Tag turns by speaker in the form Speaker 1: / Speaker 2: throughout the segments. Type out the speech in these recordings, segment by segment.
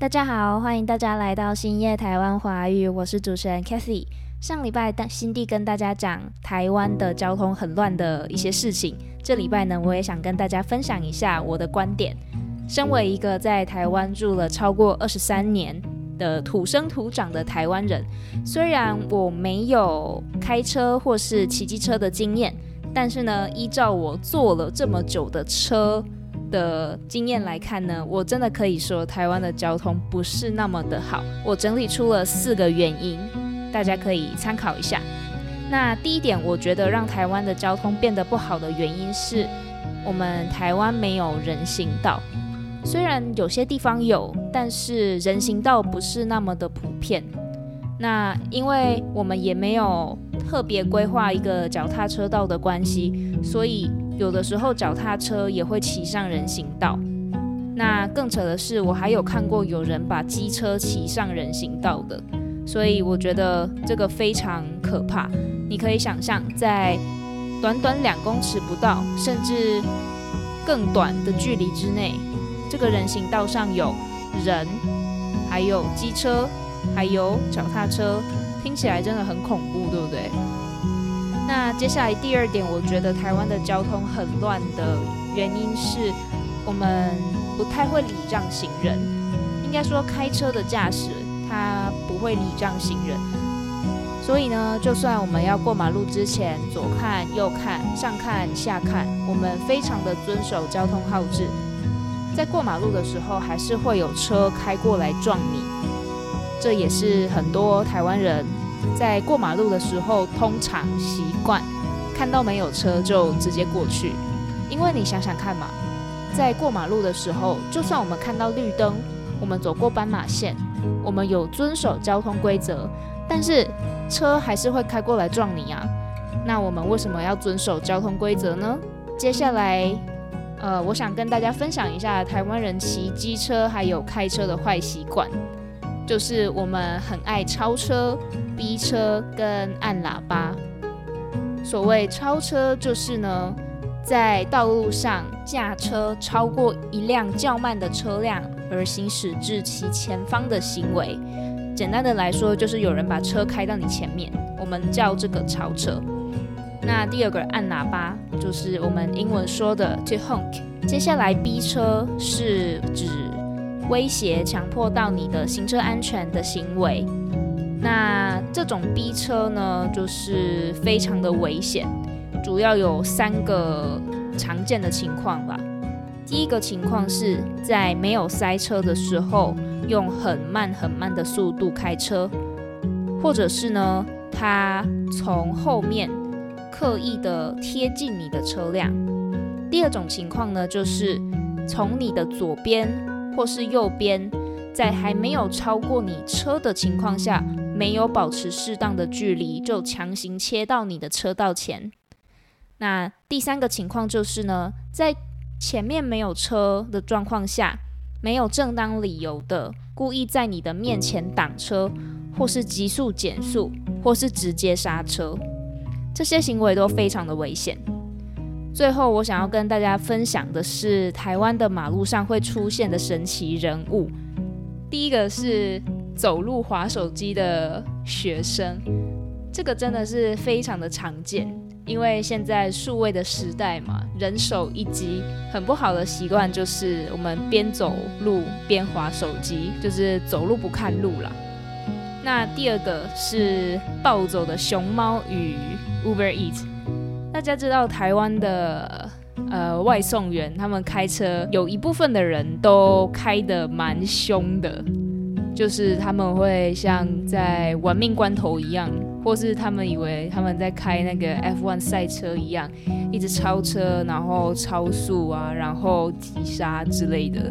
Speaker 1: 大家好，欢迎大家来到新叶台湾华语，我是主持人 Kathy。上礼拜新地跟大家讲台湾的交通很乱的一些事情，这礼拜呢，我也想跟大家分享一下我的观点。身为一个在台湾住了超过二十三年的土生土长的台湾人，虽然我没有开车或是骑机车的经验，但是呢，依照我坐了这么久的车。的经验来看呢，我真的可以说台湾的交通不是那么的好。我整理出了四个原因，大家可以参考一下。那第一点，我觉得让台湾的交通变得不好的原因是我们台湾没有人行道。虽然有些地方有，但是人行道不是那么的普遍。那因为我们也没有特别规划一个脚踏车道的关系，所以。有的时候脚踏车也会骑上人行道，那更扯的是，我还有看过有人把机车骑上人行道的，所以我觉得这个非常可怕。你可以想象，在短短两公尺不到，甚至更短的距离之内，这个人行道上有人，还有机车，还有脚踏车，听起来真的很恐怖，对不对？那接下来第二点，我觉得台湾的交通很乱的原因是我们不太会礼让行人。应该说，开车的驾驶他不会礼让行人，所以呢，就算我们要过马路之前左看右看上看下看，我们非常的遵守交通号志，在过马路的时候还是会有车开过来撞你。这也是很多台湾人。在过马路的时候，通常习惯看到没有车就直接过去，因为你想想看嘛，在过马路的时候，就算我们看到绿灯，我们走过斑马线，我们有遵守交通规则，但是车还是会开过来撞你啊。那我们为什么要遵守交通规则呢？接下来，呃，我想跟大家分享一下台湾人骑机车还有开车的坏习惯。就是我们很爱超车、逼车跟按喇叭。所谓超车，就是呢，在道路上驾车超过一辆较慢的车辆而行驶至其前方的行为。简单的来说，就是有人把车开到你前面，我们叫这个超车。那第二个按喇叭，就是我们英文说的 to honk。接下来逼车是指。威胁、强迫到你的行车安全的行为，那这种逼车呢，就是非常的危险。主要有三个常见的情况吧。第一个情况是在没有塞车的时候，用很慢很慢的速度开车，或者是呢，他从后面刻意的贴近你的车辆。第二种情况呢，就是从你的左边。或是右边，在还没有超过你车的情况下，没有保持适当的距离，就强行切到你的车道前。那第三个情况就是呢，在前面没有车的状况下，没有正当理由的故意在你的面前挡车，或是急速减速，或是直接刹车，这些行为都非常的危险。最后，我想要跟大家分享的是台湾的马路上会出现的神奇人物。第一个是走路滑手机的学生，这个真的是非常的常见，因为现在数位的时代嘛，人手一机，很不好的习惯就是我们边走路边滑手机，就是走路不看路了。那第二个是暴走的熊猫与 Uber Eat。大家知道台湾的呃外送员，他们开车有一部分的人都开得蛮凶的，就是他们会像在玩命关头一样，或是他们以为他们在开那个 F1 赛车一样，一直超车，然后超速啊，然后急刹之类的。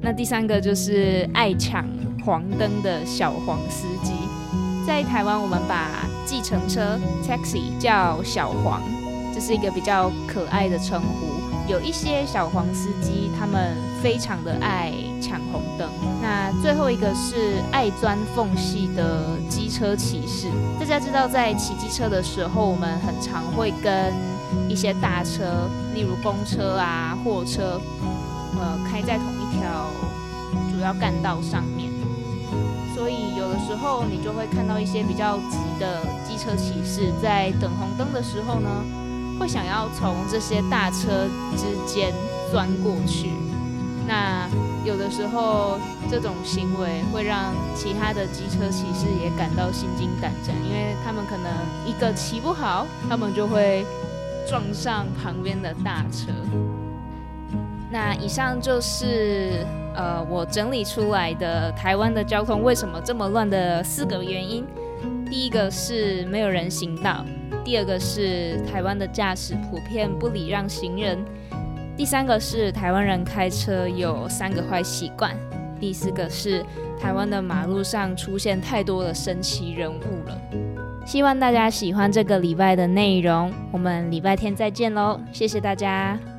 Speaker 1: 那第三个就是爱抢黄灯的小黄司机，在台湾我们把计程车 taxi 叫小黄。这是一个比较可爱的称呼。有一些小黄司机，他们非常的爱抢红灯。那最后一个是爱钻缝隙的机车骑士。大家知道，在骑机车的时候，我们很常会跟一些大车，例如公车啊、货车，呃，开在同一条主要干道上面，所以有的时候你就会看到一些比较急的机车骑士在等红灯的时候呢，会想要从这些大车之间钻过去。那有的时候这种行为会让其他的机车骑士也感到心惊胆战，因为他们可能一个骑不好，他们就会撞上旁边的大车。那以上就是呃我整理出来的台湾的交通为什么这么乱的四个原因。第一个是没有人行道，第二个是台湾的驾驶普遍不礼让行人。第三个是台湾人开车有三个坏习惯，第四个是台湾的马路上出现太多的神奇人物了。希望大家喜欢这个礼拜的内容，我们礼拜天再见喽，谢谢大家。